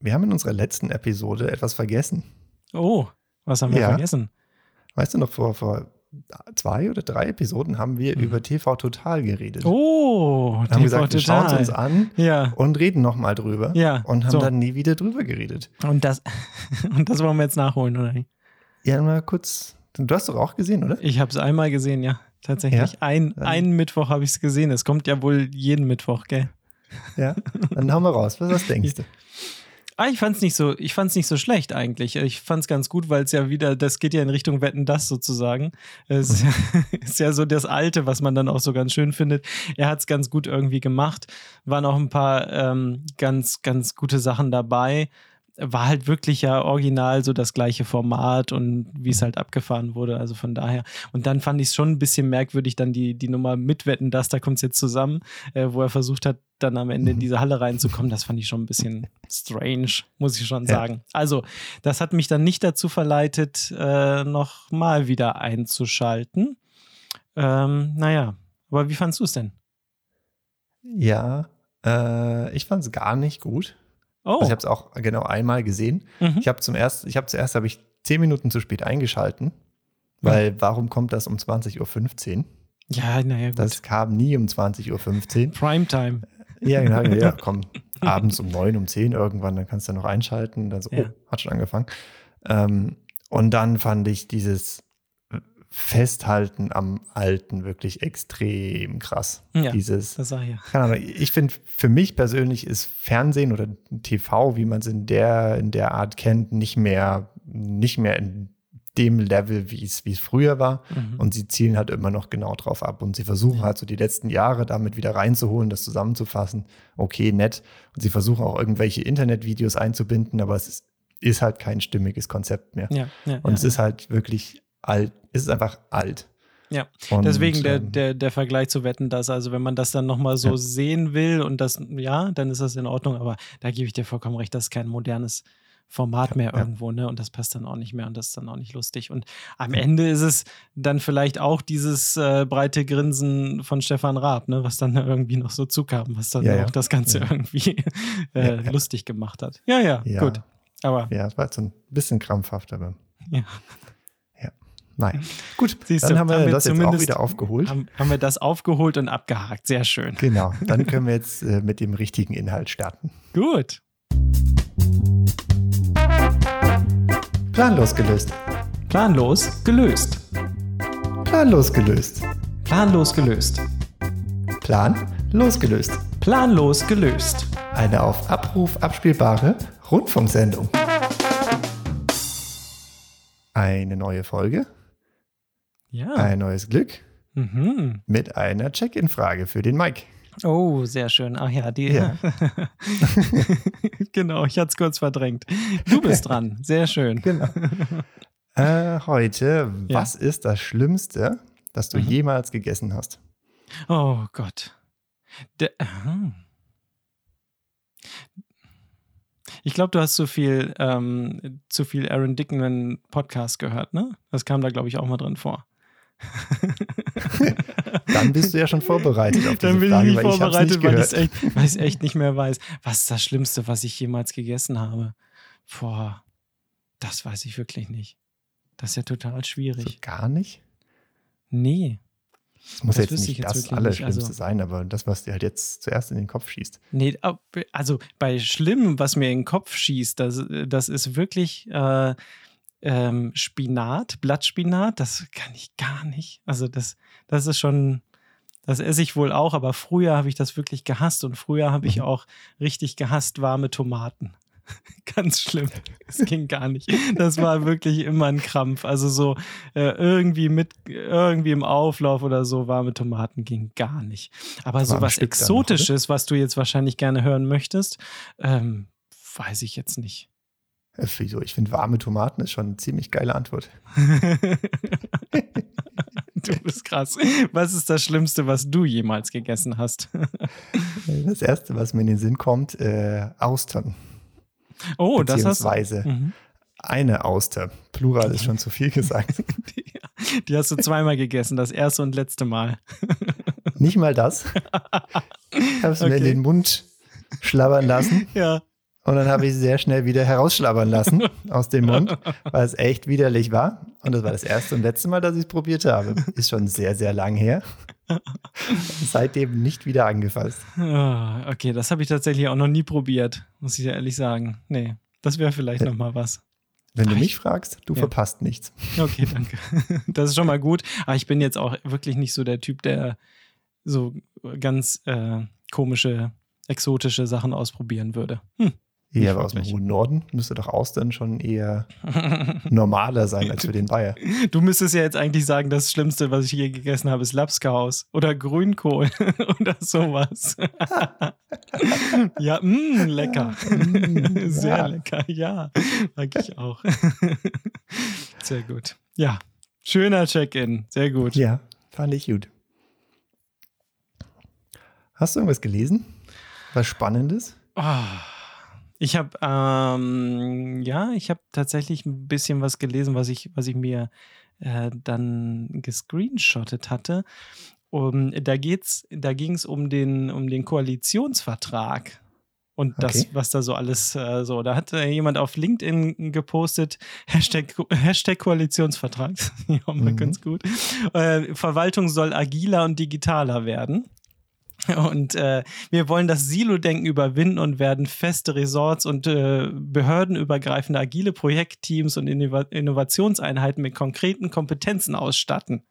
wir haben in unserer letzten Episode etwas vergessen. Oh, was haben wir Ja. vergessen? Weißt du noch, vor, vor zwei oder drei Episoden haben wir Mhm. über TV Total geredet. Oh, haben TV gesagt, wir schauen es uns an Ja. und reden nochmal drüber. Ja, Und haben so. dann nie wieder drüber geredet. Und das, und das wollen wir jetzt nachholen, oder? Ja, mal kurz. Du hast doch auch gesehen, oder? Ich habe es einmal gesehen, ja. Tatsächlich. Ja? Ein, einen Mittwoch habe ich es gesehen. Es kommt ja wohl jeden Mittwoch, gell? Ja. Dann hauen wir raus. Was, was denkst du? Ah, ich fand's nicht so, ich fand's nicht so schlecht eigentlich. Ich fand's ganz gut, weil es ja wieder, das geht ja in Richtung Wetten das sozusagen. Es ist ja, ist ja so das Alte, was man dann auch so ganz schön findet. Er hat's ganz gut irgendwie gemacht. Waren auch ein paar ähm, ganz, ganz gute Sachen dabei. War halt wirklich ja original so das gleiche Format und wie es halt abgefahren wurde. Also von daher. Und dann fand ich es schon ein bisschen merkwürdig, dann die, die Nummer mitwetten, das, da kommt es jetzt zusammen, äh, wo er versucht hat, dann am Ende in Mhm. diese Halle reinzukommen. Das fand ich schon ein bisschen strange, muss ich schon Ja. sagen. Also, das hat mich dann nicht dazu verleitet, äh, nochmal wieder einzuschalten. Ähm, naja, aber wie fandst du es denn? Ja, äh, ich fand es gar nicht gut. Oh, Also ich habe es auch genau einmal gesehen. mhm. Ich habe zum erst, ich habe zuerst habe ich zehn Minuten zu spät eingeschalten, weil warum kommt das um 20.15 Uhr? ja, naja, gut. Das kam nie um 20.15 Uhr. Primetime. Ja, genau, ja, komm, abends um neun, um zehn irgendwann, dann kannst du noch einschalten. Dann so, Ja. oh, hat schon angefangen. Ähm, und dann fand ich dieses Festhalten am Alten wirklich extrem krass. Ja, Dieses, Das sag ich ja. keine Ahnung, ich finde, für mich persönlich ist Fernsehen oder TV, wie man es in der, in der Art kennt, nicht mehr, nicht mehr in dem Level, wie es, wie es früher war. Mhm. Und sie zielen halt immer noch genau drauf ab. Und sie versuchen halt so die letzten Jahre damit wieder reinzuholen, das zusammenzufassen. Okay, nett. Und sie versuchen auch irgendwelche Internetvideos einzubinden, aber es ist, ist halt kein stimmiges Konzept mehr. ja, ja, Und ja, es ist halt wirklich alt. Es ist einfach alt. Ja. Und, Deswegen der, ähm, der, der Vergleich zu Wetten, dass also wenn man das dann nochmal so Ja. sehen will und das, ja, dann ist das in Ordnung, aber da gebe ich dir vollkommen recht, das ist kein modernes Format mehr ja. irgendwo, ne? Und das passt dann auch nicht mehr und das ist dann auch nicht lustig. Und am Ende ist es dann vielleicht auch dieses äh, breite Grinsen von Stefan Raab, ne, was dann irgendwie noch so zukam, was dann Ja, auch das Ganze irgendwie äh, lustig gemacht hat. Ja, ja, gut. Aber Ja, es war jetzt ein bisschen krampfhaft, aber ja. Nein. Gut, Siehst dann du, haben wir haben wir das jetzt auch wieder aufgeholt. haben, haben wir das aufgeholt und abgehakt. Sehr schön. Genau, dann können wir jetzt äh, mit dem richtigen Inhalt starten. Gut. Planlos gelöst. Planlos gelöst. Planlos gelöst. Planlos gelöst. Plan losgelöst. Planlos gelöst. Eine auf Abruf abspielbare Rundfunksendung. Eine neue Folge, Ja. ein neues Glück Mhm. mit einer Check-in-Frage für den Mike. Oh, sehr schön. Ach ja, die. Ja. genau, ich hatte es kurz verdrängt. Du bist dran. Sehr schön. Genau. äh, heute, Ja. was ist das Schlimmste, das du Mhm. jemals gegessen hast? Oh Gott. Der, hm. ich glaube, du hast zu viel, ähm, zu viel Aaron Dickman Podcast gehört, ne? Das kam da, glaube ich, auch mal drin vor. Dann bist du ja schon vorbereitet auf diese Dann bin Frage, ich nicht weil ich hab's vorbereitet, nicht weil ich es echt, weil echt nicht mehr weiß. Was ist das Schlimmste, was ich jemals gegessen habe? Boah, das weiß ich wirklich nicht. Das ist ja total So schwierig. gar nicht? Nee. Es muss Das jetzt nicht ich jetzt das Allerschlimmste also- sein, aber das, was dir halt jetzt zuerst in den Kopf schießt. Nee, also bei Schlimmem, was mir in den Kopf schießt, das, das ist wirklich äh, ähm, Spinat, Blattspinat, das kann ich gar nicht. Also das, das ist schon, das esse ich wohl auch, aber früher habe ich das wirklich gehasst und früher habe ich Mhm. auch richtig gehasst warme Tomaten. Ganz schlimm. Es ging gar nicht. Das war wirklich immer ein Krampf. Also so äh, irgendwie mit irgendwie im Auflauf oder so warme Tomaten ging gar nicht. Aber so was dann noch? Exotisches, was du jetzt wahrscheinlich gerne hören möchtest, ähm, weiß ich jetzt nicht. Äh, Wieso? Ich finde, warme Tomaten ist schon eine ziemlich geile Antwort. du bist krass. Was ist das Schlimmste, was du jemals gegessen hast? Das erste, was mir in den Sinn kommt, äh, Austern. Oh, das hast du. Mhm. eine Auster. Plural ist schon zu viel gesagt. Die, die hast du zweimal gegessen, das erste und letzte Mal. Nicht mal das. Ich habe es mir in Okay. den Mund schlabbern lassen. Ja. Und dann habe ich sie sehr schnell wieder herausschlabbern lassen aus dem Mund, weil es echt widerlich war. Und das war das erste und letzte Mal, dass ich es probiert habe. Ist schon sehr, sehr lang her. Seitdem nicht wieder angefasst. Ah, okay, das habe ich tatsächlich auch noch nie probiert, muss ich ehrlich sagen. Nee, das wäre vielleicht ja. noch mal was. Wenn du mich fragst, du ja. verpasst nichts. Okay, danke. Das ist schon mal gut. Aber ich bin jetzt auch wirklich nicht so der Typ, der so ganz äh, komische, exotische Sachen ausprobieren würde. Hm. Ja, aber aus dem hohen Norden müsste doch Austern schon eher normaler sein als für den Bayer. Du müsstest ja jetzt eigentlich sagen, das Schlimmste, was ich je gegessen habe, ist Lapskaus oder Grünkohl oder sowas. ja, mh, mm, lecker. Sehr ja. lecker, ja. Mag ich auch. Sehr gut. Ja, schöner Check-in. Sehr gut. Ja, fand ich gut. Hast du irgendwas gelesen? Was Spannendes? Oh. Ich habe ähm, ja, ich habe tatsächlich ein bisschen was gelesen, was ich, was ich mir äh, dann gescreenshottet hatte. Um, da geht's, da ging es um den, um den Koalitionsvertrag und das, okay. was da so alles äh, so. Da hat äh, jemand auf LinkedIn gepostet, Hashtag, Hashtag Koalitionsvertrag. ja, mhm. ganz gut. Äh, Verwaltung soll agiler und digitaler werden. Und äh, wir wollen das Silo-Denken überwinden und werden feste Resorts und äh, behördenübergreifende agile Projektteams und Innov Innovationseinheiten mit konkreten Kompetenzen ausstatten.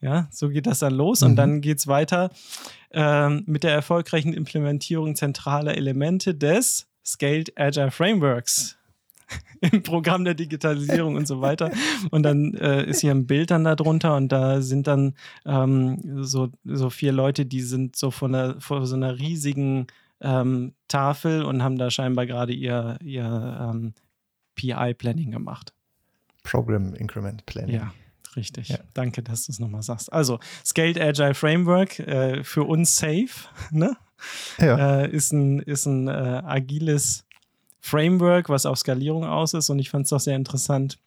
Ja, so geht das dann los mhm. und dann geht es weiter äh, mit der erfolgreichen Implementierung zentraler Elemente des Scaled Agile Frameworks im Programm der Digitalisierung und so weiter. Und dann äh, ist hier ein Bild dann da drunter und da sind dann ähm, so, so vier Leute, die sind so von der, vor so einer riesigen ähm, Tafel und haben da scheinbar gerade ihr, ihr ähm, PI-Planning gemacht. Program Increment Planning. Ja. Richtig. Ja. Danke, dass du es nochmal sagst. Also, Scaled Agile Framework äh, für uns safe, ne? Ja. Äh, ist ein, ist ein äh, agiles Framework, was auf Skalierung aus ist. Und ich fand es doch sehr interessant,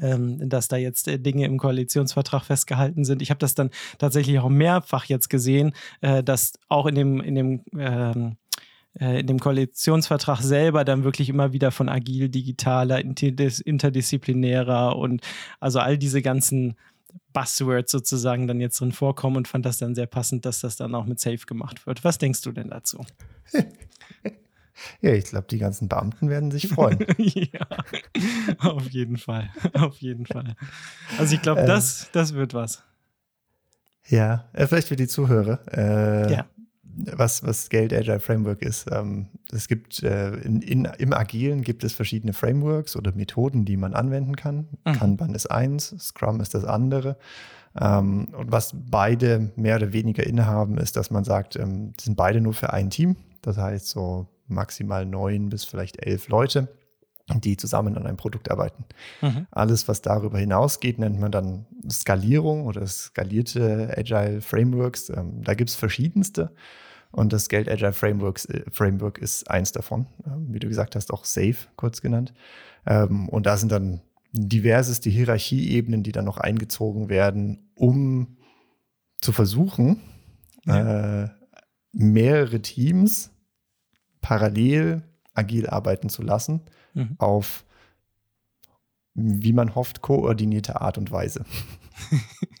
ähm, dass da jetzt äh, Dinge im Koalitionsvertrag festgehalten sind. Ich habe das dann tatsächlich auch mehrfach jetzt gesehen, äh, dass auch in dem, in dem ähm, äh, in dem Koalitionsvertrag selber dann wirklich immer wieder von agil, digitaler, interdisziplinärer und also all diese ganzen Buzzwords sozusagen dann jetzt drin vorkommen und fand das dann sehr passend, dass das dann auch mit Safe gemacht wird. Was denkst du denn dazu? Ja, ich glaube, die ganzen Beamten werden sich freuen. ja, auf jeden Fall. Auf jeden Fall. Also ich glaube, äh, das, das wird was. Ja, äh, vielleicht für die Zuhörer. Äh, ja. Was, was Geld Agile Framework ist. Ähm, es gibt äh, in, in, im Agilen gibt es verschiedene Frameworks oder Methoden, die man anwenden kann. Mhm. Kanban ist eins, Scrum ist das andere. Ähm, und was beide mehr oder weniger innehaben, ist, dass man sagt, ähm, sind beide nur für ein Team. Das heißt, so maximal neun bis vielleicht elf Leute, die zusammen an einem Produkt arbeiten. Mhm. Alles, was darüber hinausgeht, nennt man dann Skalierung oder skalierte Agile Frameworks. Ähm, da gibt es verschiedenste. Und das Geld Agile Frameworks, äh, Framework ist eins davon. Ähm, wie du gesagt hast, auch Safe kurz genannt. Ähm, und da sind dann diverseste Hierarchieebenen, die dann noch eingezogen werden, um zu versuchen, ja. äh, mehrere Teams parallel agil arbeiten zu lassen mhm. auf, wie man hofft, koordinierte Art und Weise.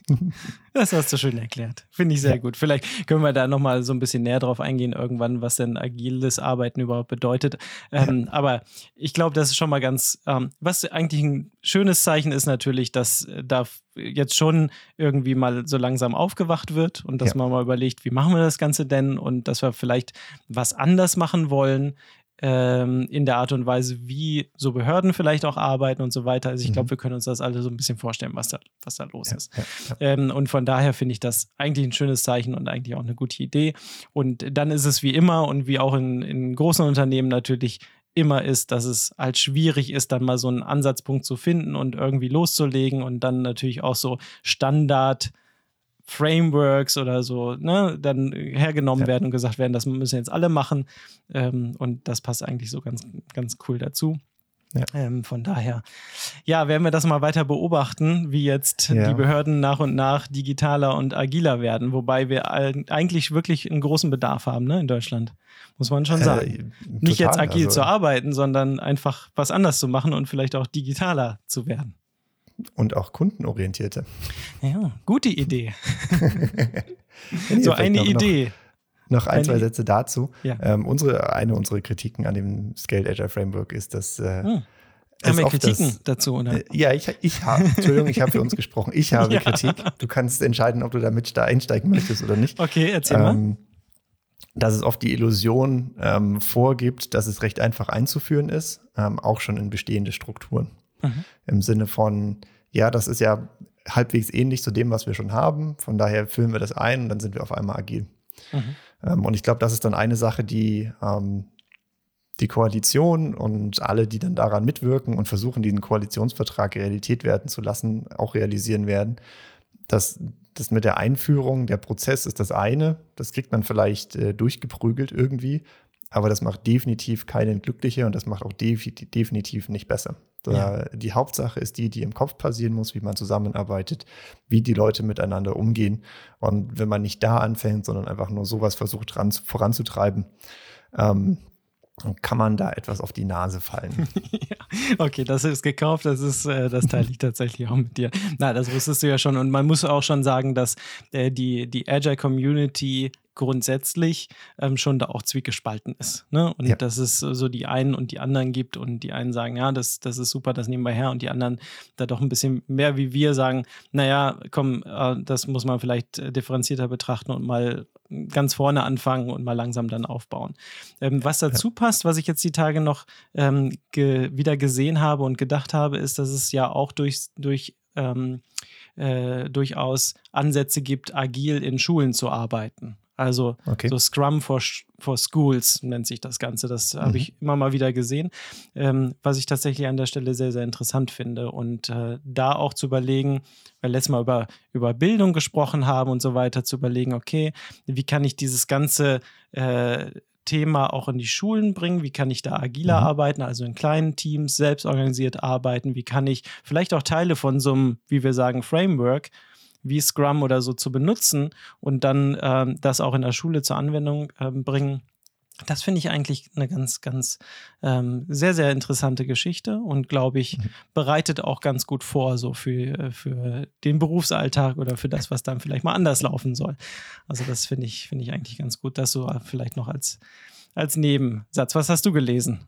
Das hast du schön erklärt. Finde ich sehr ja. gut. Vielleicht können wir da nochmal so ein bisschen näher drauf eingehen, irgendwann, was denn agiles Arbeiten überhaupt bedeutet. Ähm, ja. Aber ich glaube, das ist schon mal ganz, ähm, was eigentlich ein schönes Zeichen ist natürlich, dass da jetzt schon irgendwie mal so langsam aufgewacht wird und dass ja. man mal überlegt, wie machen wir das Ganze denn und dass wir vielleicht was anders machen wollen ähm, in der Art und Weise, wie so Behörden vielleicht auch arbeiten und so weiter. Also ich glaube, mhm. wir können uns das alle so ein bisschen vorstellen, was da, was da los ja, ist. Ja, ja. Ähm, und von daher finde ich das eigentlich ein schönes Zeichen und eigentlich auch eine gute Idee. Und dann ist es wie immer und wie auch in, in großen Unternehmen natürlich immer ist, dass es halt schwierig ist, dann mal so einen Ansatzpunkt zu finden und irgendwie loszulegen und dann natürlich auch so Standard- Frameworks oder so, ne, dann hergenommen ja. werden und gesagt werden, das müssen jetzt alle machen. Ähm, und das passt eigentlich so ganz, ganz cool dazu. Ja. Ähm, von daher, ja, werden wir das mal weiter beobachten, wie jetzt ja. die Behörden nach und nach digitaler und agiler werden, wobei wir eigentlich wirklich einen großen Bedarf haben ne, in Deutschland, muss man schon äh, sagen. Äh, total, Nicht jetzt agil also, zu arbeiten, sondern einfach was anders zu machen und vielleicht auch digitaler zu werden. Und auch kundenorientierte. Ja, gute Idee. so eine Idee. Noch, noch ein, zwei Sätze dazu. Ja. Ähm, unsere, eine unserer Kritiken an dem Scaled Agile Framework ist, dass äh, hm. Haben wir Kritiken das, dazu, oder? Äh, ja, ich, ich habe, Entschuldigung, ich habe für uns gesprochen. Ich habe ja. Kritik. Du kannst entscheiden, ob du damit da einsteigen möchtest oder nicht. Okay, erzähl ähm, mal. Dass es oft die Illusion ähm, vorgibt, dass es recht einfach einzuführen ist, ähm, auch schon in bestehende Strukturen. Mhm. Im Sinne von, ja, das ist ja halbwegs ähnlich zu dem, was wir schon haben. Von daher füllen wir das ein und dann sind wir auf einmal agil. Mhm. Ähm, und ich glaube, das ist dann eine Sache, die ähm, die Koalition und alle, die dann daran mitwirken und versuchen, diesen Koalitionsvertrag Realität werden zu lassen, auch realisieren werden. dass das mit der Einführung, der Prozess ist das eine, das kriegt man vielleicht äh, durchgeprügelt irgendwie, aber das macht definitiv keinen glücklicher und das macht auch definitiv nicht besser. Ja. Die Hauptsache ist die, die im Kopf passieren muss, wie man zusammenarbeitet, wie die Leute miteinander umgehen. Und wenn man nicht da anfängt, sondern einfach nur sowas versucht ran, voranzutreiben, ähm, kann man da etwas auf die Nase fallen. ja, okay, das ist gekauft, das ist, äh, das teile ich tatsächlich auch mit dir. Na, das wusstest du ja schon. Und man muss auch schon sagen, dass äh, die, die Agile Community grundsätzlich ähm, schon da auch zwiegespalten ist. Ne? Und ja. dass es so die einen und die anderen gibt und die einen sagen, ja, das, das ist super, das nehmen wir her und die anderen da doch ein bisschen mehr wie wir sagen, naja, komm, äh, das muss man vielleicht äh, differenzierter betrachten und mal ganz vorne anfangen und mal langsam dann aufbauen. Ähm, was dazu passt, was ich jetzt die Tage noch ähm, ge wieder gesehen habe und gedacht habe, ist, dass es ja auch durch, durch ähm, äh, durchaus Ansätze gibt, agil in Schulen zu arbeiten. Also okay. so Scrum for, for Schools nennt sich das Ganze. Das mhm. habe ich immer mal wieder gesehen, ähm, was ich tatsächlich an der Stelle sehr, sehr interessant finde. Und äh, da auch zu überlegen, weil letztes Mal über, über Bildung gesprochen haben und so weiter, zu überlegen, okay, wie kann ich dieses ganze äh, Thema auch in die Schulen bringen? Wie kann ich da agiler mhm. arbeiten, also in kleinen Teams, selbst organisiert arbeiten? Wie kann ich vielleicht auch Teile von so einem, wie wir sagen, Framework wie Scrum oder so zu benutzen und dann ähm, das auch in der Schule zur Anwendung ähm, bringen. Das finde ich eigentlich eine ganz, ganz ähm, sehr, sehr interessante Geschichte und glaube ich, mhm. bereitet auch ganz gut vor, so für, für den Berufsalltag oder für das, was dann vielleicht mal anders laufen soll. Also, das finde ich, finde ich eigentlich ganz gut, das so vielleicht noch als, als Nebensatz. Was hast du gelesen?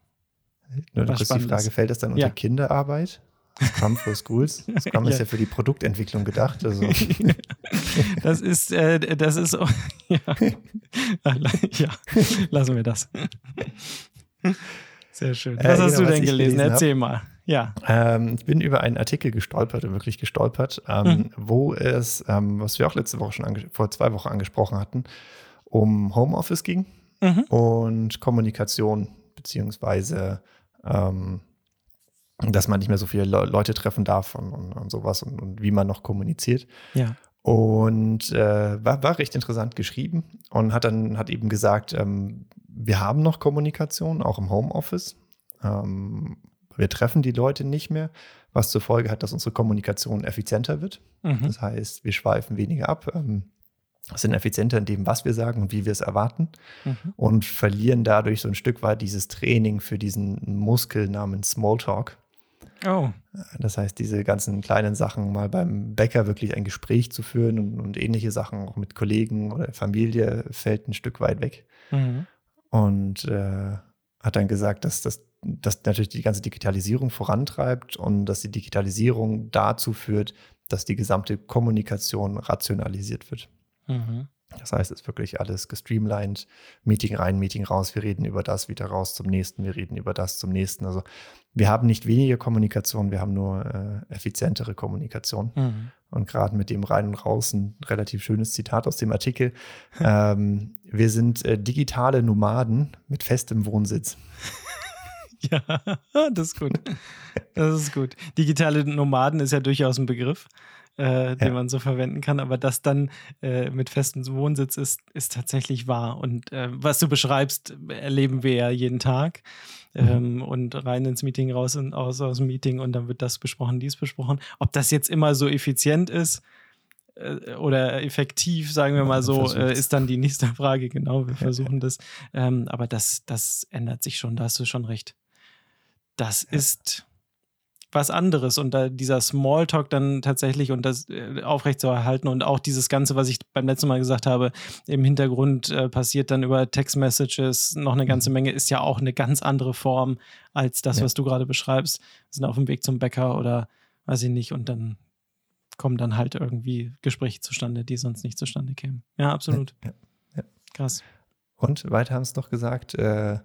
Nur kurz die Frage, fällt das dann unter ja. Kinderarbeit? Scrum for Schools. Scrum ja. ist ja für die Produktentwicklung gedacht. Also. das ist, äh, das ist, oh, ja. ja, lassen wir das. Sehr schön. Äh, was äh, hast genau, du denn gelesen? gelesen Erzähl mal. Ja. Ähm, ich bin über einen Artikel gestolpert, wirklich gestolpert, ähm, mhm. wo es, ähm, was wir auch letzte Woche schon vor zwei Wochen angesprochen hatten, um Homeoffice ging mhm. und Kommunikation beziehungsweise ähm, dass man nicht mehr so viele Le Leute treffen darf und, und, und sowas und, und, wie man noch kommuniziert. Ja. Und äh, war, war recht interessant geschrieben und hat dann hat eben gesagt, ähm, wir haben noch Kommunikation, auch im Homeoffice. Ähm, wir treffen die Leute nicht mehr, was zur Folge hat, dass unsere Kommunikation effizienter wird. Mhm. Das heißt, wir schweifen weniger ab, ähm, sind effizienter in dem, was wir sagen und wie wir es erwarten mhm. und verlieren dadurch so ein Stück weit dieses Training für diesen Muskel namens Smalltalk. Oh. Das heißt, diese ganzen kleinen Sachen, mal beim Bäcker wirklich ein Gespräch zu führen und, und ähnliche Sachen auch mit Kollegen oder Familie fällt ein Stück weit weg. Mhm. Und äh, hat dann gesagt, dass das dass natürlich die ganze Digitalisierung vorantreibt und dass die Digitalisierung dazu führt, dass die gesamte Kommunikation rationalisiert wird. Mhm. Das heißt, es ist wirklich alles gestreamlined. Meeting rein, Meeting raus. Wir reden über das, wieder raus zum nächsten. Wir reden über das zum nächsten. Also wir haben nicht weniger Kommunikation, wir haben nur äh, effizientere Kommunikation. Mhm. Und gerade mit dem rein und raus ein relativ schönes Zitat aus dem Artikel. ähm, wir sind äh, digitale Nomaden mit festem Wohnsitz. Ja, das ist gut. Das ist gut. Digitale Nomaden ist ja durchaus ein Begriff. Äh, den ja. man so verwenden kann. Aber das dann äh, mit festem Wohnsitz ist, ist tatsächlich wahr. Und äh, was du beschreibst, erleben wir ja jeden Tag. Mhm. Ähm, und rein ins Meeting, raus und aus, aus dem Meeting und dann wird das besprochen, dies besprochen. Ob das jetzt immer so effizient ist, äh, oder effektiv, sagen wir mal so, äh, ist dann die nächste Frage. Genau, wir versuchen das. Ähm, aber das, das ändert sich schon, da hast du schon recht. Das ja. ist was anderes und da dieser Smalltalk dann tatsächlich und das äh, aufrechtzuerhalten und auch dieses Ganze, was ich beim letzten Mal gesagt habe, im Hintergrund äh, passiert dann über Text-Messages noch eine ganze mhm. Menge, ist ja auch eine ganz andere Form als das, ja. was du gerade beschreibst. Wir sind auf dem Weg zum Bäcker oder weiß ich nicht und dann kommen dann halt irgendwie Gespräche zustande, die sonst nicht zustande kämen. Ja, absolut. Ja, ja, Krass. Und weiter haben es doch gesagt, äh,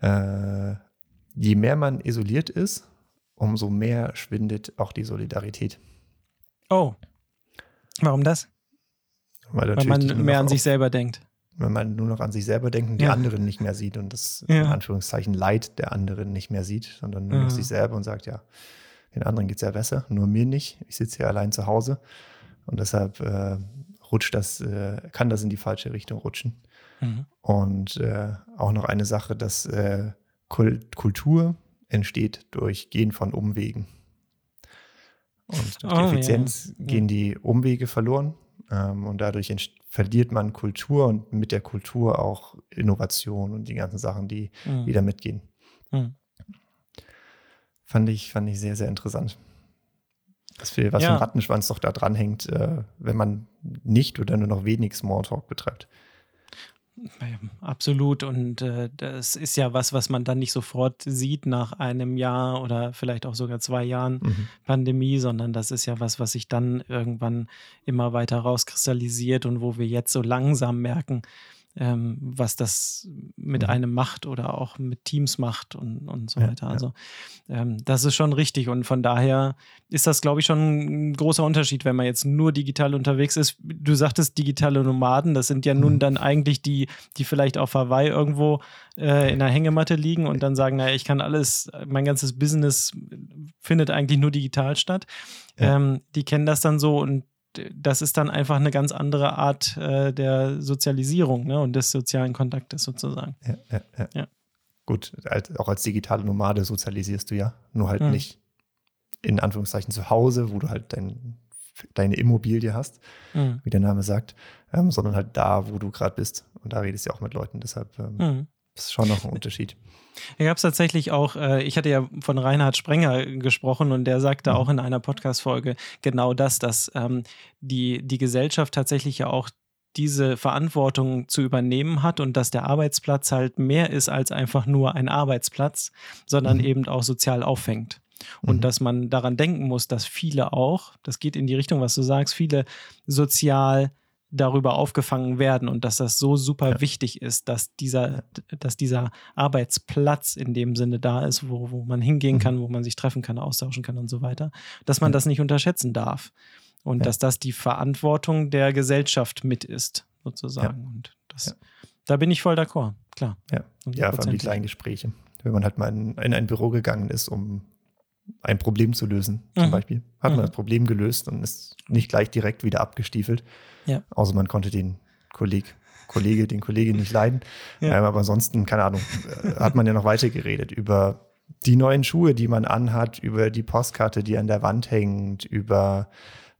äh, je mehr man isoliert ist, umso mehr schwindet auch die Solidarität. Oh. Warum das? Weil, Weil man mehr an sich selber denkt. Wenn man nur noch an sich selber denkt und die anderen nicht mehr sieht und das ja. in Anführungszeichen Leid der anderen nicht mehr sieht, sondern nur noch sich selber und sagt, ja, den anderen geht es ja besser, nur mir nicht. Ich sitze hier allein zu Hause und deshalb äh, rutscht das, äh, kann das in die falsche Richtung rutschen. Mhm. Und äh, auch noch eine Sache, dass äh, Kultur entsteht durch Gehen von Umwegen. Und durch oh, die Effizienz ja. gehen die Umwege verloren ähm, und dadurch verliert man Kultur und mit der Kultur auch Innovation und die ganzen Sachen, die mhm. wieder mitgehen. Mhm. Fand ich, fand ich sehr, sehr interessant. Was für, was ja. ein Rattenschwanz doch da dranhängt, äh, wenn man nicht oder nur noch wenig Smalltalk betreibt. Absolut. Und äh, das ist ja was, was man dann nicht sofort sieht nach einem Jahr oder vielleicht auch sogar zwei Jahren mhm. Pandemie, sondern das ist ja was, was sich dann irgendwann immer weiter rauskristallisiert und wo wir jetzt so langsam merken, ähm, was das mit mhm. einem macht oder auch mit Teams macht und, und so ja, weiter. Also ähm, das ist schon richtig und von daher ist das, glaube ich, schon ein großer Unterschied, wenn man jetzt nur digital unterwegs ist. Du sagtest digitale Nomaden, das sind ja nun mhm. dann eigentlich die, die vielleicht auf Hawaii irgendwo äh, in der Hängematte liegen und dann sagen, naja, ich kann alles, mein ganzes Business findet eigentlich nur digital statt. Ja. Ähm, die kennen das dann so und das ist dann einfach eine ganz andere Art äh, der Sozialisierung ne, und des sozialen Kontaktes sozusagen. Ja, ja, ja. ja. Gut, als, auch als digitale Nomade sozialisierst du ja, nur halt mhm. nicht in Anführungszeichen zu Hause, wo du halt dein, deine Immobilie hast, mhm. wie der Name sagt, ähm, sondern halt da, wo du gerade bist. Und da redest du ja auch mit Leuten. Deshalb ähm, mhm. ist schon noch ein Unterschied. Hier gab es tatsächlich auch, äh, ich hatte ja von Reinhard Sprenger gesprochen und der sagte mhm. auch in einer Podcast-Folge genau das, dass ähm, die, die Gesellschaft tatsächlich ja auch diese Verantwortung zu übernehmen hat und dass der Arbeitsplatz halt mehr ist als einfach nur ein Arbeitsplatz, sondern mhm. eben auch sozial auffängt. Und mhm. dass man daran denken muss, dass viele auch, das geht in die Richtung, was du sagst, viele sozial darüber aufgefangen werden und dass das so super ja. wichtig ist, dass dieser, dass dieser Arbeitsplatz in dem Sinne da ist, wo, wo man hingehen mhm. kann, wo man sich treffen kann, austauschen kann und so weiter, dass man ja. das nicht unterschätzen darf. Und ja. dass das die Verantwortung der Gesellschaft mit ist, sozusagen. Und das, da bin ich voll d'accord, klar. Ja, ja vor allem die kleinen Gespräche. Wenn man halt mal in, in ein Büro gegangen ist, um ein Problem zu lösen, zum mhm. Beispiel. Hat man mhm. das Problem gelöst und ist nicht gleich direkt wieder abgestiefelt. Ja. Außer man konnte den Kolleg, Kollege, den Kollegen nicht leiden. Ja. Ähm, aber ansonsten, keine Ahnung, äh, hat man ja noch weiter geredet über die neuen Schuhe, die man anhat, über die Postkarte, die an der Wand hängt, über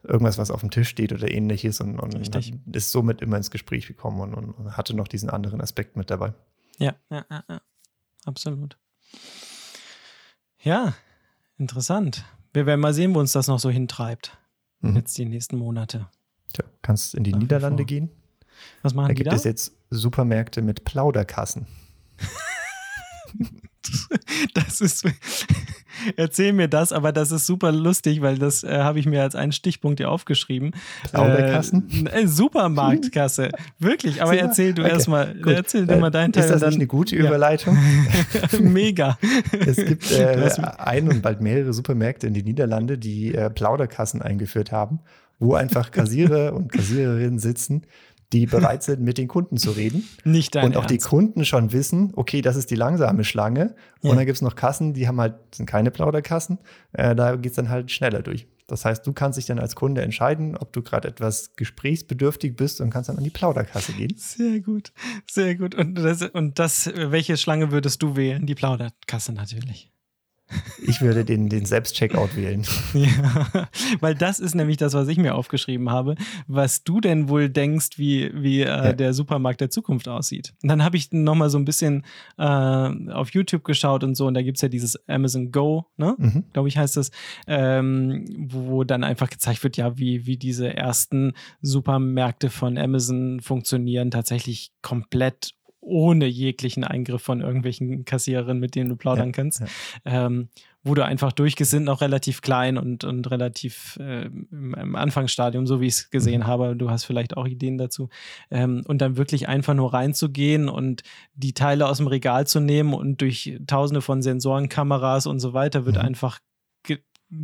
irgendwas, was auf dem Tisch steht oder ähnliches und, und ist somit immer ins Gespräch gekommen und, und, und, hatte noch diesen anderen Aspekt mit dabei. Ja, ja, ja, ja. absolut. Ja, interessant. Wir werden mal sehen, wo uns das noch so hintreibt. Mhm. Jetzt die nächsten Monate. Tja, kannst in die Nach Niederlande gehen. Was machen da die gibt da? es jetzt Supermärkte mit Plauderkassen. das ist. Erzähl mir das, aber das ist super lustig, weil das äh, habe ich mir als einen Stichpunkt hier aufgeschrieben. Plauderkassen? Äh, Supermarktkasse. Wirklich, aber erzähl du okay. erstmal. Erzähl du mal deinen Teil. Ist das dann, nicht eine gute Überleitung? Ja. Mega. es gibt äh, ein und bald mehrere Supermärkte in den Niederlanden, die äh, Plauderkassen eingeführt haben wo einfach Kassierer und Kassiererinnen sitzen, die bereit sind, mit den Kunden zu reden. Nicht dein Und auch Ernst. die Kunden schon wissen, okay, das ist die langsame Schlange. Ja. Und dann gibt es noch Kassen, die haben halt, sind keine Plauderkassen. Äh, da geht es dann halt schneller durch. Das heißt, du kannst dich dann als Kunde entscheiden, ob du gerade etwas gesprächsbedürftig bist und kannst dann an die Plauderkasse gehen. Sehr gut, sehr gut. Und das, und das, welche Schlange würdest du wählen? Die Plauderkasse natürlich. Ich würde den, den Selbstcheckout wählen. Ja, weil das ist nämlich das, was ich mir aufgeschrieben habe, was du denn wohl denkst, wie, wie äh, ja. der Supermarkt der Zukunft aussieht. Und dann habe ich nochmal so ein bisschen äh, auf YouTube geschaut und so, und da gibt es ja dieses Amazon Go, ne? Mhm. glaube ich, heißt das, ähm, wo dann einfach gezeigt wird, ja, wie, wie diese ersten Supermärkte von Amazon funktionieren, tatsächlich komplett ohne jeglichen Eingriff von irgendwelchen Kassiererinnen, mit denen du plaudern ja, kannst. Ja. Ähm, wo du einfach durchgesinnt, noch relativ klein und, und relativ äh, im, im, Anfangsstadium, so wie ich es gesehen mhm. habe. Du hast vielleicht auch Ideen dazu. Ähm, und dann wirklich einfach nur reinzugehen und die Teile aus dem Regal zu nehmen und durch tausende von Sensoren, Kameras und so weiter wird mhm. einfach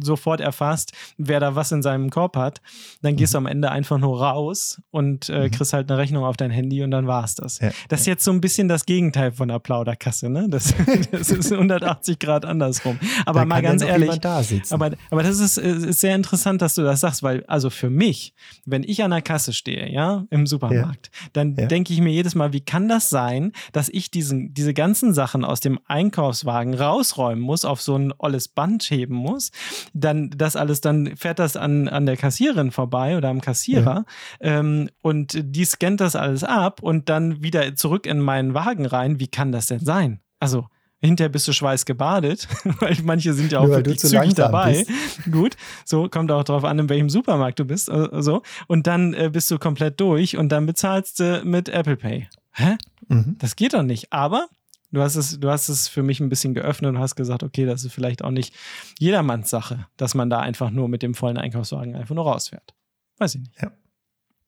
sofort erfasst, wer da was in seinem Korb hat. Dann gehst du mhm. am Ende einfach nur raus und äh, mhm. kriegst halt eine Rechnung auf dein Handy und dann war's das. Ja, das ist ja. jetzt so ein bisschen das Gegenteil von der Plauderkasse, ne? Das, das ist 180 Grad andersrum. Aber mal ganz ehrlich, da aber, aber das ist, ist, sehr interessant, dass du das sagst, weil also für mich, wenn ich an der Kasse stehe, ja, im Supermarkt, ja. dann denke ich mir jedes Mal, wie kann das sein, dass ich diesen, diese ganzen Sachen aus dem Einkaufswagen rausräumen muss, auf so ein olles Band heben muss dann das alles, dann fährt das an, an der Kassiererin vorbei oder am Kassierer ja. ähm, und die scannt das alles ab und dann wieder zurück in meinen Wagen rein. Wie kann das denn sein? Also, hinterher bist du schweißgebadet, weil manche sind ja auch Nur, wirklich zügig dabei. Bist. Gut, so kommt auch darauf an, in welchem Supermarkt du bist. Äh, so. Und dann äh, bist du komplett durch und dann bezahlst du mit Apple Pay. Hä? Mhm. Das geht doch nicht. Aber Du hast es, du hast es für mich ein bisschen geöffnet und hast gesagt, okay, das ist vielleicht auch nicht jedermanns Sache, dass man da einfach nur mit dem vollen Einkaufswagen einfach nur rausfährt. Weiß ich nicht. Ja.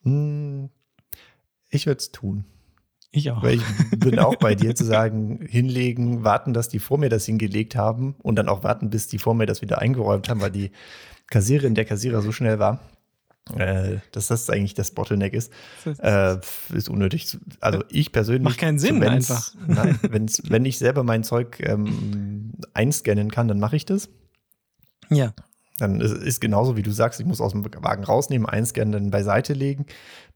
Hm, ich würde es tun. Ich auch. Weil ich bin auch bei dir zu sagen, hinlegen, warten, dass die vor mir das hingelegt haben und dann auch warten, bis die vor mir das wieder eingeräumt haben, weil die Kassiererin, der Kassierer so schnell war, äh, dass das eigentlich das Bottleneck ist, äh, ist unnötig. Also ich persönlich. Macht keinen Sinn einfach. Nein, wenn's, wenn ich selber mein Zeug ähm, einscannen kann, dann mache ich das. Ja. Dann ist es genauso, wie du sagst, ich muss aus dem Wagen rausnehmen, einscannen, dann beiseite legen,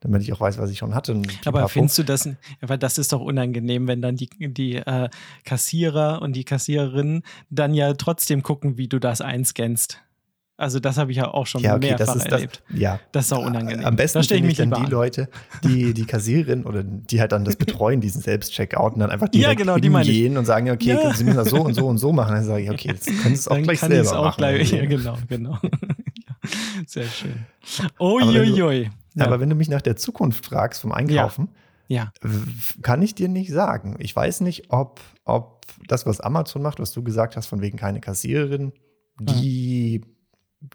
damit ich auch weiß, was ich schon hatte. Aber findest du das, weil das ist doch unangenehm, wenn dann die, die äh, Kassierer und die Kassiererinnen dann ja trotzdem gucken, wie du das einscannst. Also das habe ich ja auch schon ja, okay, mehrfach das erlebt. Das, ja. Das ist auch unangenehm. Am besten stelle ich mich dann die an. Leute, die die Kassiererin oder die halt dann das betreuen, diesen Selbstcheckout und dann einfach direkt ja, genau, hingehen und sagen, okay, ja. Sie müssen das so und so und so machen. Dann sage ich, okay, das können Sie es auch dann gleich kann selber auch machen. Gleich, ja, genau, genau. Sehr schön. Uiuiui. Aber, aber wenn du mich nach der Zukunft fragst vom Einkaufen, ja. kann ich dir nicht sagen. Ich weiß nicht, ob, ob das, was Amazon macht, was du gesagt hast, von wegen keine Kassiererin, die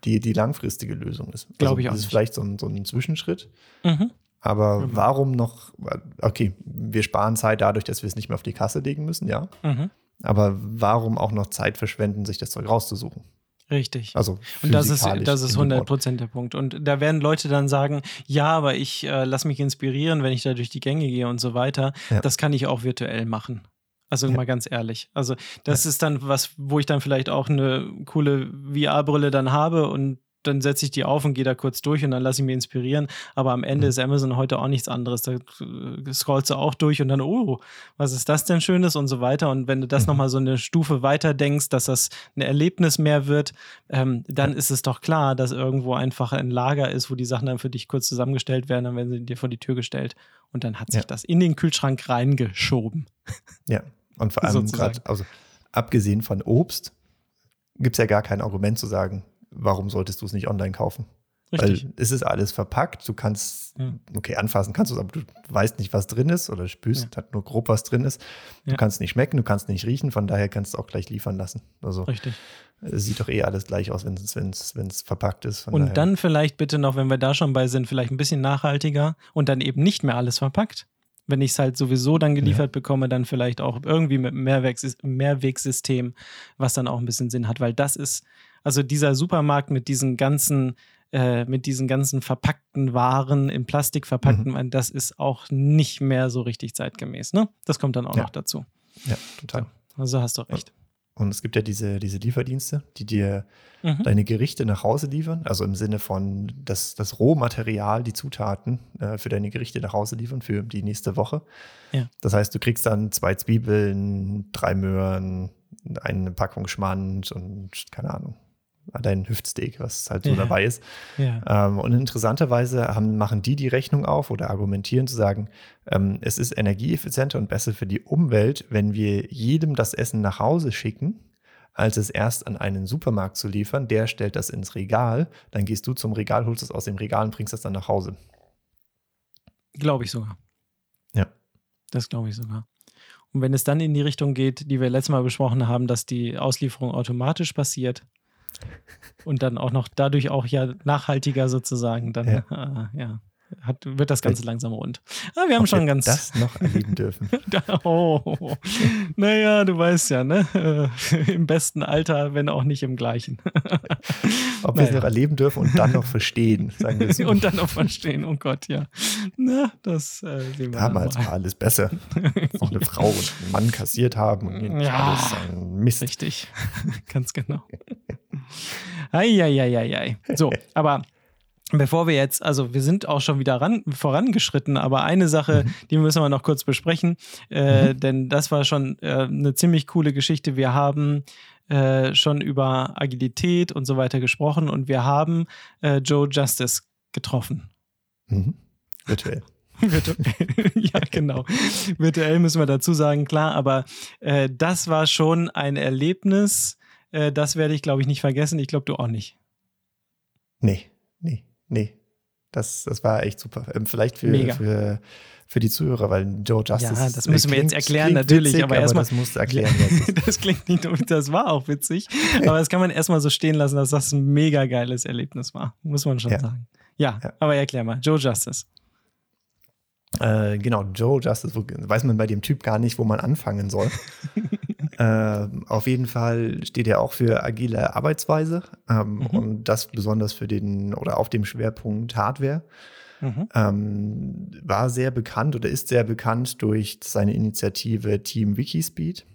die, die langfristige Lösung ist. Glaube also, ich auch. Das ist nicht. vielleicht so ein, so ein Zwischenschritt. Mhm. Aber mhm. warum noch, okay, wir sparen Zeit dadurch, dass wir es nicht mehr auf die Kasse legen müssen, ja. Mhm. Aber warum auch noch Zeit verschwenden, sich das Zeug rauszusuchen? Richtig. Also und das ist, das ist 100 Prozent der Punkt. Und da werden Leute dann sagen, ja, aber ich äh, lasse mich inspirieren, wenn ich da durch die Gänge gehe und so weiter. Ja. Das kann ich auch virtuell machen. Also ja. mal ganz ehrlich. Also das ja. ist dann was, wo ich dann vielleicht auch eine coole VR-Brille dann habe und dann setze ich die auf und gehe da kurz durch und dann lasse ich mich inspirieren. Aber am Ende mhm. ist Amazon heute auch nichts anderes. Da äh, scrollst du auch durch und dann, oh, was ist das denn Schönes und so weiter. Und wenn du das mhm. nochmal so eine Stufe weiter denkst, dass das ein Erlebnis mehr wird, ähm, dann ist es doch klar, dass irgendwo einfach ein Lager ist, wo die Sachen dann für dich kurz zusammengestellt werden, dann werden sie dir vor die Tür gestellt und dann hat sich ja. das in den Kühlschrank reingeschoben. Ja, und vor allem gerade, also abgesehen von Obst, gibt es ja gar kein Argument zu sagen, warum solltest du es nicht online kaufen? Richtig. Weil es ist alles verpackt, du kannst, ja. okay, anfassen kannst du es, aber du weißt nicht, was drin ist oder spürst ja. halt nur grob, was drin ist. Du ja. kannst nicht schmecken, du kannst nicht riechen, von daher kannst du auch gleich liefern lassen. Also Richtig. Es sieht doch eh alles gleich aus, wenn es verpackt ist. und daher. dann vielleicht bitte noch, wenn wir da schon bei sind, vielleicht ein bisschen nachhaltiger und dann eben nicht mehr alles verpackt, wenn ich es halt sowieso dann geliefert ja. bekomme, dann vielleicht auch irgendwie mit einem Mehrwegsystem, was dann auch ein bisschen Sinn hat, weil das ist, also dieser Supermarkt mit diesen ganzen, äh, mit diesen ganzen verpackten Waren, in Plastik verpackten, mhm. das ist auch nicht mehr so richtig zeitgemäß, ne? Das kommt dann auch ja. noch dazu. Ja, total. So, also hast du recht. Und es gibt ja diese, diese Lieferdienste, die dir mhm. deine Gerichte nach Hause liefern. Also im Sinne von das, das Rohmaterial, die Zutaten äh, für deine Gerichte nach Hause liefern für die nächste Woche. Ja. Das heißt, du kriegst dann zwei Zwiebeln, drei Möhren, eine Packung Schmand und keine Ahnung, dein Hüftsteak, was halt so ja. dabei ist. Ja. Ähm, und interessanterweise haben, machen die die Rechnung auf oder argumentieren zu sagen, ähm, es ist energieeffizienter und besser für die Umwelt, wenn wir jedem das Essen nach Hause schicken, als es erst an einen Supermarkt zu liefern. Der stellt das ins Regal, dann gehst du zum Regal, holst es aus dem Regal und bringst es dann nach Hause. Glaube ich sogar. Ja. Das glaube ich sogar. Und wenn es dann in die Richtung geht, die wir letztes Mal besprochen haben, dass die Auslieferung automatisch passiert, und dann auch noch dadurch auch ja nachhaltiger sozusagen, dann ja. Äh, ja hat, wird das Ganze langsam rund. Ah, wir haben Ob schon ganz. das noch erleben dürfen. oh, naja, du weißt ja, ne? Äh, Im besten Alter, wenn auch nicht im gleichen. Ob naja. wir es noch erleben dürfen und dann noch verstehen, sagen wir so. Und dann noch verstehen, oh Gott, ja. Na, das äh, sehen wir Damals war alles besser. Noch eine Frau und einen Mann kassiert haben und ja, alles ein Mist. Richtig, ganz genau. Eieieiei. So, aber Bevor wir jetzt, also wir sind auch schon wieder ran, vorangeschritten, aber eine Sache, mhm. die müssen wir noch kurz besprechen, äh, mhm. denn das war schon äh, eine ziemlich coole Geschichte. Wir haben äh, schon über Agilität und so weiter gesprochen und wir haben äh, Joe Justice getroffen. Mhm. Virtuell. Virtuell, ja, genau. Virtuell müssen wir dazu sagen, klar, aber äh, das war schon ein Erlebnis, äh, das werde ich, glaube ich, nicht vergessen. Ich glaube, du auch nicht. Nee, nee nee, das, das war echt super. Ähm, vielleicht für, für, für die Zuhörer, weil Joe Justice. Ja, das müssen wir klingt, jetzt erklären, natürlich. Witzig, aber erstmal. Das musst du erklären. das klingt nicht, das war auch witzig. aber das kann man erstmal so stehen lassen, dass das ein mega geiles Erlebnis war. Muss man schon ja. sagen. Ja, ja, aber erklär mal. Joe Justice. Äh, genau, Joe Justice, wo, weiß man bei dem Typ gar nicht, wo man anfangen soll. äh, auf jeden Fall steht er auch für agile Arbeitsweise ähm, mhm. und das besonders für den oder auf dem Schwerpunkt Hardware. Mhm. Ähm, war sehr bekannt oder ist sehr bekannt durch seine Initiative Team Wikispeed,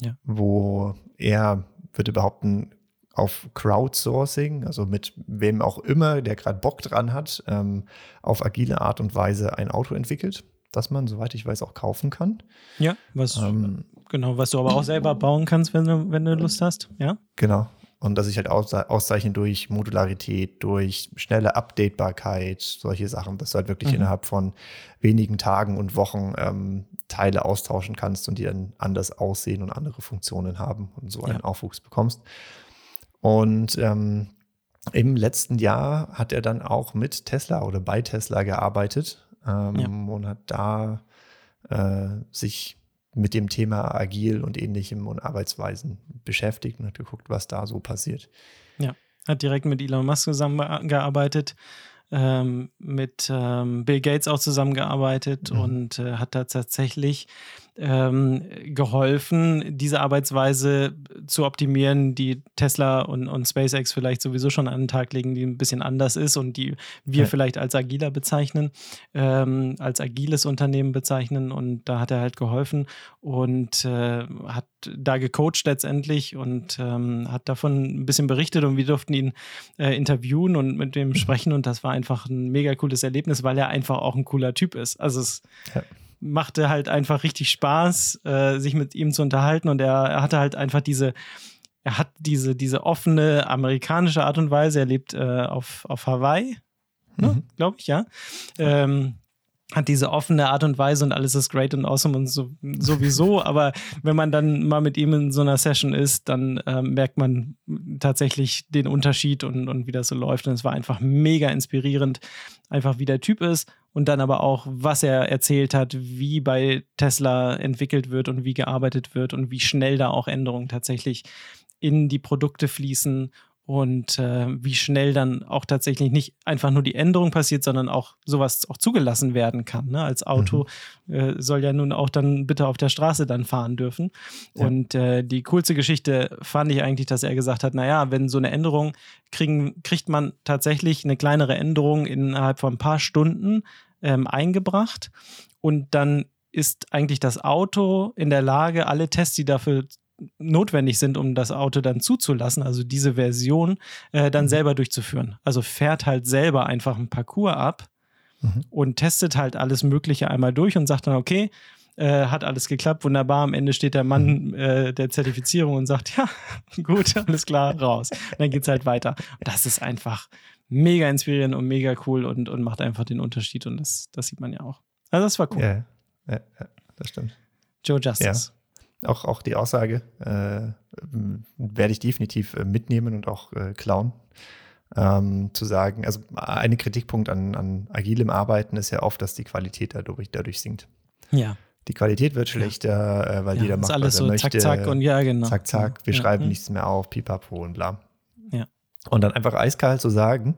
ja. wo er, würde behaupten, auf Crowdsourcing, also mit wem auch immer, der gerade Bock dran hat, ähm, auf agile Art und Weise ein Auto entwickelt, das man, soweit ich weiß, auch kaufen kann. Ja, was ähm, genau, was du aber auch selber bauen kannst, wenn du, wenn du Lust hast, ja? Genau. Und dass sich halt auszeichnen durch Modularität, durch schnelle Updatebarkeit, solche Sachen, dass du halt wirklich mhm. innerhalb von wenigen Tagen und Wochen ähm, Teile austauschen kannst und die dann anders aussehen und andere Funktionen haben und so einen ja. Aufwuchs bekommst. Und ähm, im letzten Jahr hat er dann auch mit Tesla oder bei Tesla gearbeitet ähm, ja. und hat da äh, sich mit dem Thema Agil und ähnlichem und Arbeitsweisen beschäftigt und hat geguckt, was da so passiert. Ja, hat direkt mit Elon Musk zusammengearbeitet, ähm, mit ähm, Bill Gates auch zusammengearbeitet mhm. und äh, hat da tatsächlich ähm, geholfen, diese Arbeitsweise zu optimieren, die Tesla und, und SpaceX vielleicht sowieso schon an den Tag legen, die ein bisschen anders ist und die wir ja. vielleicht als agiler bezeichnen, ähm, als agiles Unternehmen bezeichnen. Und da hat er halt geholfen und äh, hat da gecoacht letztendlich und ähm, hat davon ein bisschen berichtet und wir durften ihn äh, interviewen und mit dem sprechen und das war einfach ein mega cooles Erlebnis, weil er einfach auch ein cooler Typ ist. Also es ja machte halt einfach richtig Spaß, äh, sich mit ihm zu unterhalten und er, er, hatte halt einfach diese, er hat diese, diese offene amerikanische Art und Weise. Er lebt äh, auf, auf Hawaii, ne? mhm. glaube ich, ja. Ähm, hat diese offene Art und Weise und alles ist great und awesome und so, sowieso. Aber wenn man dann mal mit ihm in so einer Session ist, dann äh, merkt man tatsächlich den Unterschied und, und wie das so läuft. Und es war einfach mega inspirierend, einfach wie der Typ ist und dann aber auch, was er erzählt hat, wie bei Tesla entwickelt wird und wie gearbeitet wird und wie schnell da auch Änderungen tatsächlich in die Produkte fließen und äh, wie schnell dann auch tatsächlich nicht einfach nur die Änderung passiert, sondern auch sowas auch zugelassen werden kann. Ne? Als Auto mhm. äh, soll ja nun auch dann bitte auf der Straße dann fahren dürfen. Ja. Und äh, die coolste Geschichte fand ich eigentlich, dass er gesagt hat, naja, wenn so eine Änderung kriegen, kriegt man tatsächlich eine kleinere Änderung innerhalb von ein paar Stunden ähm, eingebracht und dann ist eigentlich das Auto in der Lage, alle Tests, die dafür notwendig sind, um das Auto dann zuzulassen, also diese Version, äh, dann mhm. selber durchzuführen. Also fährt halt selber einfach einen Parcours ab mhm. und testet halt alles Mögliche einmal durch und sagt dann, okay, äh, hat alles geklappt, wunderbar. Am Ende steht der Mann mhm. äh, der Zertifizierung und sagt, ja, gut, alles klar, raus. Und dann geht es halt weiter. Und das ist einfach mega inspirierend und mega cool und, und macht einfach den Unterschied. Und das, das sieht man ja auch. Also das war cool. Ja, ja, ja das stimmt. Joe Justice. Ja. Auch, auch die Aussage äh, werde ich definitiv äh, mitnehmen und auch äh, klauen. Ähm, zu sagen, also ein Kritikpunkt an, an agilem Arbeiten ist ja oft, dass die Qualität dadurch, dadurch sinkt. Ja. Die Qualität wird schlechter, äh, weil ja, jeder macht, alles was er so möchte. Zack, zack und ja, genau. Zack, zack, wir ja. schreiben ja. nichts mehr auf, pipapo und bla. Ja. Und dann einfach eiskalt zu sagen,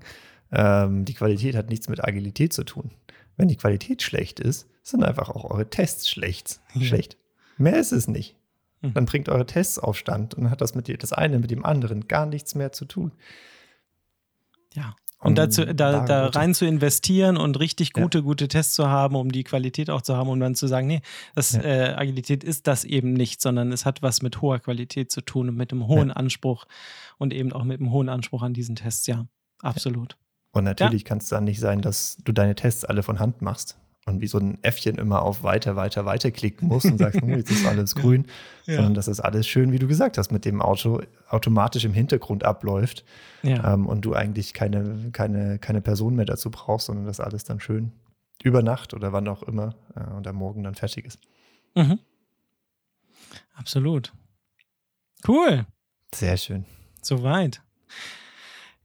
ähm, die Qualität hat nichts mit Agilität zu tun. Wenn die Qualität schlecht ist, sind einfach auch eure Tests schlecht. schlecht. Mehr ist es nicht. Mhm. Dann bringt eure Tests auf Stand und hat das mit das eine mit dem anderen gar nichts mehr zu tun. Ja. Und dazu, da, da rein zu investieren und richtig gute, Ja. gute Tests zu haben, um die Qualität auch zu haben, um dann zu sagen, nee, das, Ja. äh, Agilität ist das eben nicht, sondern es hat was mit hoher Qualität zu tun und mit einem hohen Anspruch und eben auch mit einem hohen Anspruch an diesen Tests, ja. Absolut. Und natürlich kann es dann nicht sein, dass du deine Tests alle von Hand machst und wie so ein Äffchen immer auf weiter, weiter, weiter klicken musst und sagst, hm, jetzt ist alles grün, Ja. sondern dass das alles schön, wie du gesagt hast, mit dem Auto automatisch im Hintergrund abläuft Ja. ähm, und du eigentlich keine, keine, keine Person mehr dazu brauchst, sondern dass alles dann schön über Nacht oder wann auch immer äh, und am Morgen dann fertig ist. Mhm. Absolut. Cool. Sehr schön. Soweit.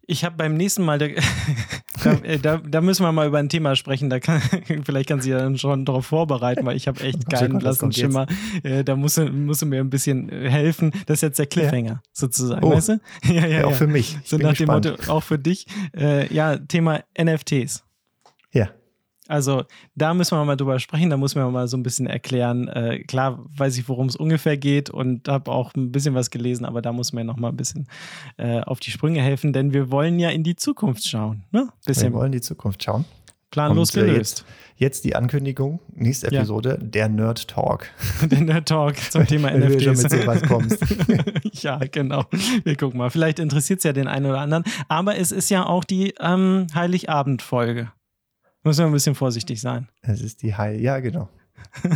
Ich habe beim nächsten Mal, da, da, äh, da, da müssen wir mal über ein Thema sprechen. Da kann, vielleicht kann sie ja dann schon darauf vorbereiten, weil ich habe echt keinen blassen? Schimmer. Äh, da musst du, musst du mir ein bisschen äh, helfen. Das ist jetzt der Cliffhanger, sozusagen, Oh. weißt du? Ja, Ja, auch für mich. Ich So nach dem. Motto, auch für dich. Äh, ja, Thema NFTs. Ja. Also da müssen wir mal drüber sprechen, da muss man mal so ein bisschen erklären. Äh, klar weiß ich, worum es ungefähr geht und habe auch ein bisschen was gelesen, aber da muss man ja noch mal ein bisschen äh, auf die Sprünge helfen, denn wir wollen ja in die Zukunft schauen. Ne? Wir Bisschen wollen die Zukunft schauen. planlos Und, gelöst. Jetzt die Ankündigung, nächste Ja. Episode, der Nerd Talk. Den Nerd Talk zum Thema Wenn du schon NFTs. mit sowas kommst. ja, genau. Wir gucken mal. Vielleicht interessiert es ja den einen oder anderen. Aber es ist ja auch die ähm, Heiligabend-Folge. Müssen wir ein bisschen vorsichtig sein. Es ist die Heil. Ja, genau.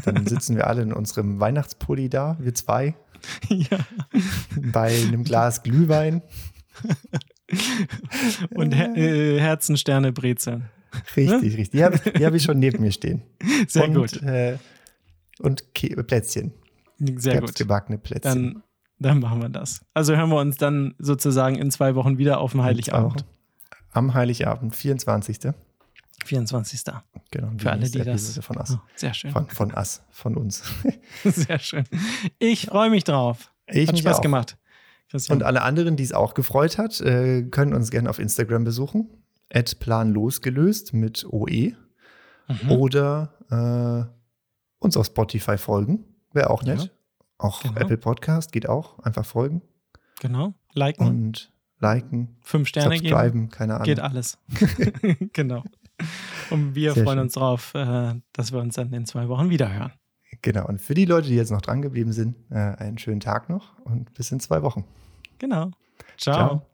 Dann sitzen wir alle in unserem Weihnachtspulli da, wir zwei, ja. bei einem Glas Glühwein. Und Her äh, Herzen, Sterne, Brezeln. Richtig, richtig. Die habe hab ich schon neben mir stehen. Sehr und, gut. Äh, und Ke Plätzchen. Sehr gut. gebackene Plätzchen. Dann, dann machen wir das. Also hören wir uns dann sozusagen in zwei Wochen wieder auf dem Heiligabend. Am Heiligabend, 24. 24. Genau. Für alle, die das. Episode Von Us. Oh, sehr schön. Von, von Us, von uns. Sehr schön. Ich freue mich drauf. Ich Hat Spaß auch. gemacht. Christian. Und alle anderen, die es auch gefreut hat, äh, können uns gerne auf Instagram besuchen. Planlosgelöst mit OE. Mhm. Oder äh, uns auf Spotify folgen. Wäre auch nett. Ja, auch genau. Apple Podcast geht auch. Einfach folgen Genau. Liken, und liken, fünf Sterne geben. keine Ahnung. Geht alles. genau. Und wir Sehr freuen schön. uns drauf, äh, dass wir uns dann in zwei Wochen wieder hören. Genau. Und für die Leute, die jetzt noch dran geblieben sind, äh, einen schönen Tag noch und bis in zwei Wochen. Genau. Ciao. Ciao.